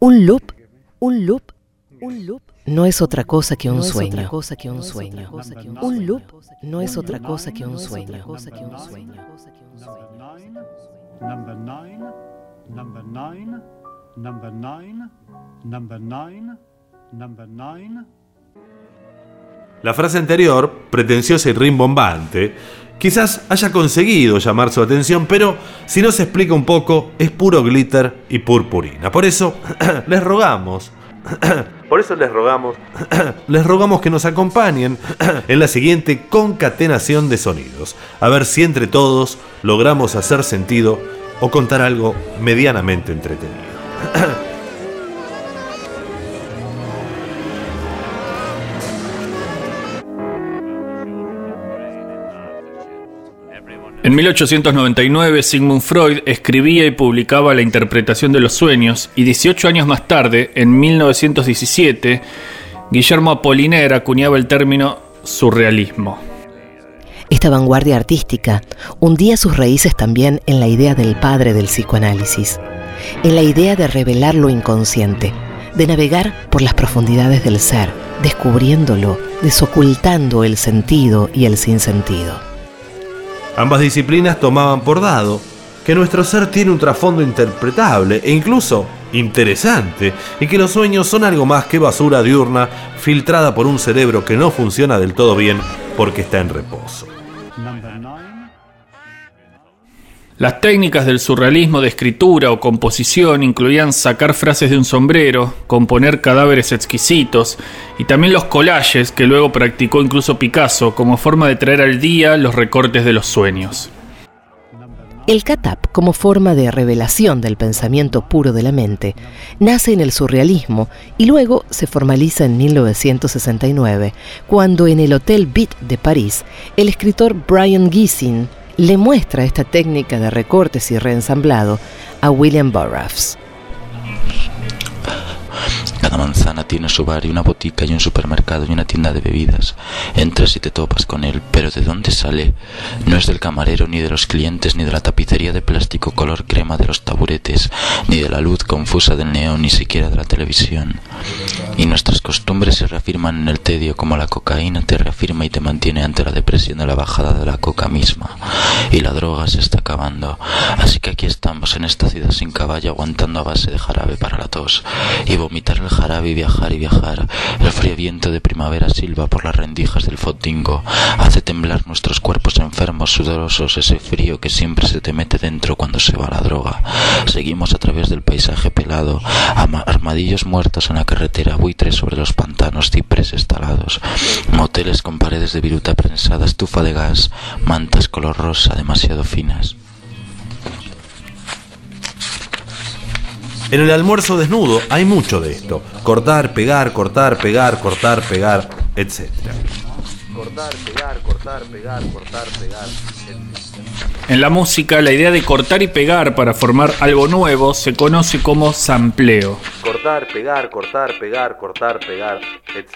Un loop, un loop, un loop no es otra cosa que un sueño. cosa que un sueño. Un loop no es otra cosa que un sueño. Number nine, number nine, number nine, number nine, number nine. La frase anterior, pretenciosa y rimbombante, quizás haya conseguido llamar su atención, pero si no se explica un poco, es puro glitter y purpurina. Por eso, les rogamos, por eso les rogamos, les rogamos que nos acompañen en la siguiente concatenación de sonidos, a ver si entre todos logramos hacer sentido o contar algo medianamente entretenido. En 1899, Sigmund Freud escribía y publicaba La interpretación de los sueños, y 18 años más tarde, en 1917, Guillermo Apollinaire acuñaba el término surrealismo. Esta vanguardia artística hundía sus raíces también en la idea del padre del psicoanálisis, en la idea de revelar lo inconsciente, de navegar por las profundidades del ser, descubriéndolo, desocultando el sentido y el sinsentido. Ambas disciplinas tomaban por dado que nuestro ser tiene un trasfondo interpretable e incluso interesante y que los sueños son algo más que basura diurna filtrada por un cerebro que no funciona del todo bien porque está en reposo. Las técnicas del surrealismo de escritura o composición incluían sacar frases de un sombrero, componer cadáveres exquisitos y también los collages que luego practicó incluso Picasso como forma de traer al día los recortes de los sueños. El catap, como forma de revelación del pensamiento puro de la mente, nace en el surrealismo y luego se formaliza en 1969, cuando en el Hotel Beat de París, el escritor Brian Giesing le muestra esta técnica de recortes y reensamblado a William Burroughs. Manzana tiene su bar y una botica y un supermercado y una tienda de bebidas. Entras y te topas con él, pero ¿de dónde sale? No es del camarero, ni de los clientes, ni de la tapicería de plástico color crema de los taburetes, ni de la luz confusa del neón, ni siquiera de la televisión. Y nuestras costumbres se reafirman en el tedio como la cocaína te reafirma y te mantiene ante la depresión de la bajada de la coca misma. Y la droga se está acabando. Así que aquí estamos en esta ciudad sin caballo aguantando a base de jarabe para la tos y vomitar el jarabe y viajar y viajar. El frío viento de primavera silba por las rendijas del fotingo. Hace temblar nuestros cuerpos enfermos, sudorosos, ese frío que siempre se te mete dentro cuando se va la droga. Seguimos a través del paisaje pelado, armadillos muertos en la carretera, buitres sobre los pantanos, cipreses talados, moteles con paredes de viruta prensada, estufa de gas, mantas color rosa demasiado finas. En el almuerzo desnudo hay mucho de esto. Cortar, pegar, cortar, pegar, cortar, pegar, etc. Cortar, pegar, cortar, pegar, cortar, pegar, En la música, la idea de cortar y pegar para formar algo nuevo se conoce como sampleo. Cortar, pegar, cortar, pegar, cortar, pegar, etc.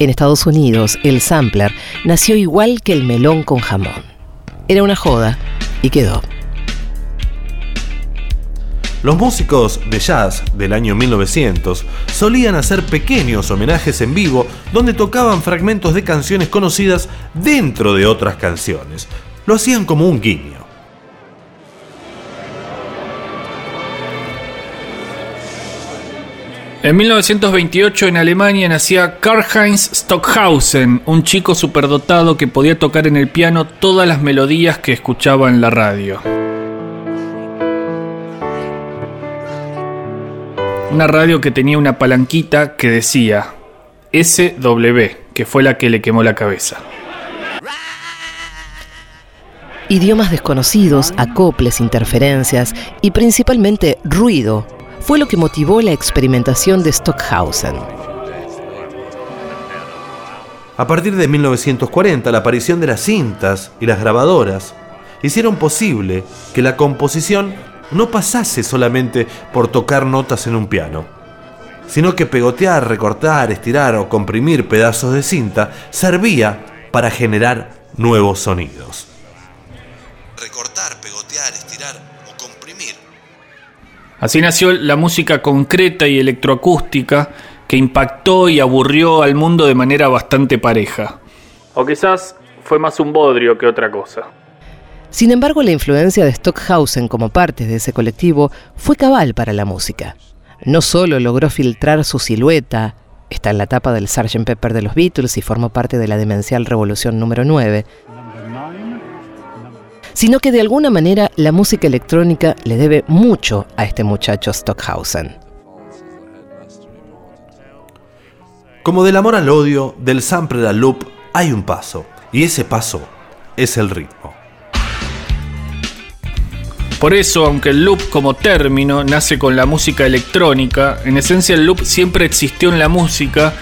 En Estados Unidos, el sampler nació igual que el melón con jamón. Era una joda y quedó. Los músicos de jazz del año 1900 solían hacer pequeños homenajes en vivo donde tocaban fragmentos de canciones conocidas dentro de otras canciones. Lo hacían como un guiño. En 1928 en Alemania nacía Karl-Heinz Stockhausen, un chico superdotado que podía tocar en el piano todas las melodías que escuchaba en la radio. Una radio que tenía una palanquita que decía SW, que fue la que le quemó la cabeza. Idiomas desconocidos, acoples, interferencias y principalmente ruido fue lo que motivó la experimentación de Stockhausen. A partir de 1940, la aparición de las cintas y las grabadoras hicieron posible que la composición no pasase solamente por tocar notas en un piano, sino que pegotear, recortar, estirar o comprimir pedazos de cinta servía para generar nuevos sonidos. Recortar, pegotear, estirar o comprimir. Así nació la música concreta y electroacústica que impactó y aburrió al mundo de manera bastante pareja. O quizás fue más un bodrio que otra cosa. Sin embargo, la influencia de Stockhausen como parte de ese colectivo fue cabal para la música. No solo logró filtrar su silueta, está en la tapa del Sgt. Pepper de los Beatles y formó parte de la demencial revolución número 9, sino que de alguna manera la música electrónica le debe mucho a este muchacho Stockhausen. Como del amor al odio, del sample al loop, hay un paso, y ese paso es el ritmo. Por eso, aunque el loop como término nace con la música electrónica, en esencia el loop siempre existió en la música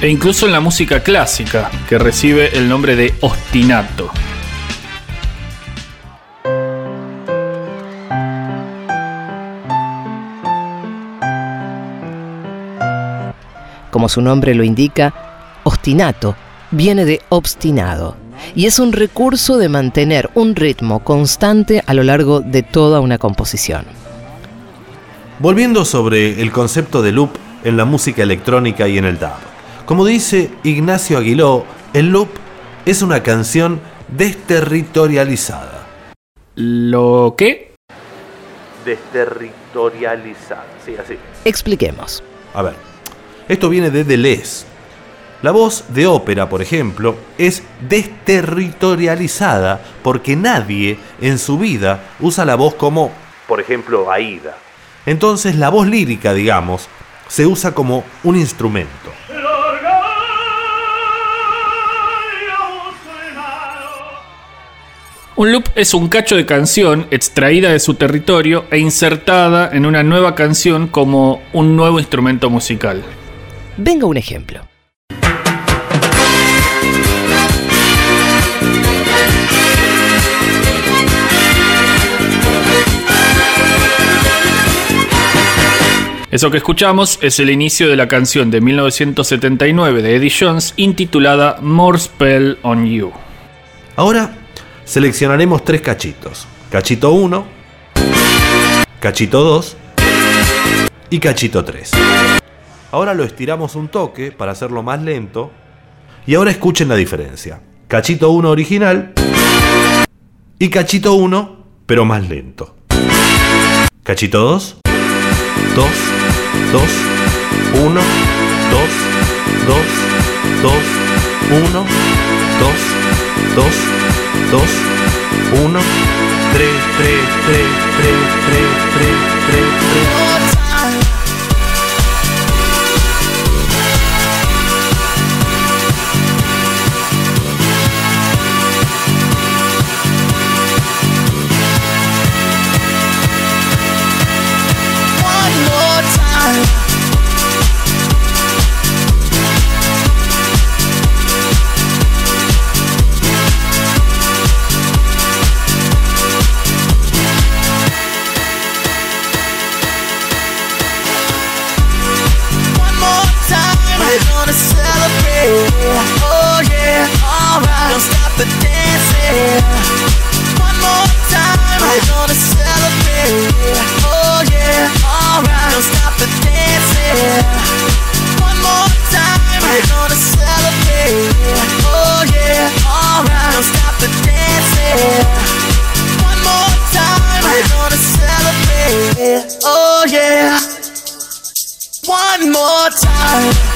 e incluso en la música clásica, que recibe el nombre de ostinato. Como su nombre lo indica, ostinato viene de obstinado y es un recurso de mantener un ritmo constante a lo largo de toda una composición. Volviendo sobre el concepto de loop en la música electrónica y en el dub. Como dice Ignacio Aguiló, el loop es una canción desterritorializada. ¿Lo qué? Desterritorializada, sí, así. Expliquemos. A ver, esto viene de Deleuze, la voz de ópera, por ejemplo, es desterritorializada porque nadie en su vida usa la voz como, por ejemplo, Aida. Entonces la voz lírica, digamos, se usa como un instrumento. Un loop es un cacho de canción extraída de su territorio e insertada en una nueva canción como un nuevo instrumento musical. Venga un ejemplo. Eso que escuchamos es el inicio de la canción de 1979 de Eddie Jones intitulada More Spell on You. Ahora seleccionaremos tres cachitos. Cachito 1, cachito 2 y cachito 3. Ahora lo estiramos un toque para hacerlo más lento. Y ahora escuchen la diferencia. Cachito 1 original y cachito 1 pero más lento. Cachito 2, 2, 2, 1, 2, 2, 2, 1, 2, 2, 2, 1, 3, 3, 3, 3, 3, 3, 3, high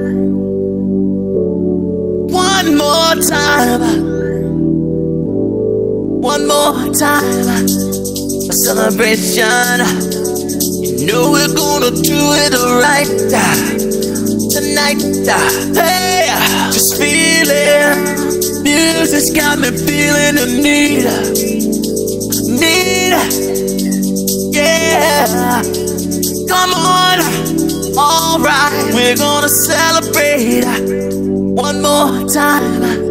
Time. One more time. A celebration. You know we're gonna do it right tonight. Hey, just feel it. Music's got me feeling the need. Need yeah. Come on, alright, we're gonna celebrate one more time.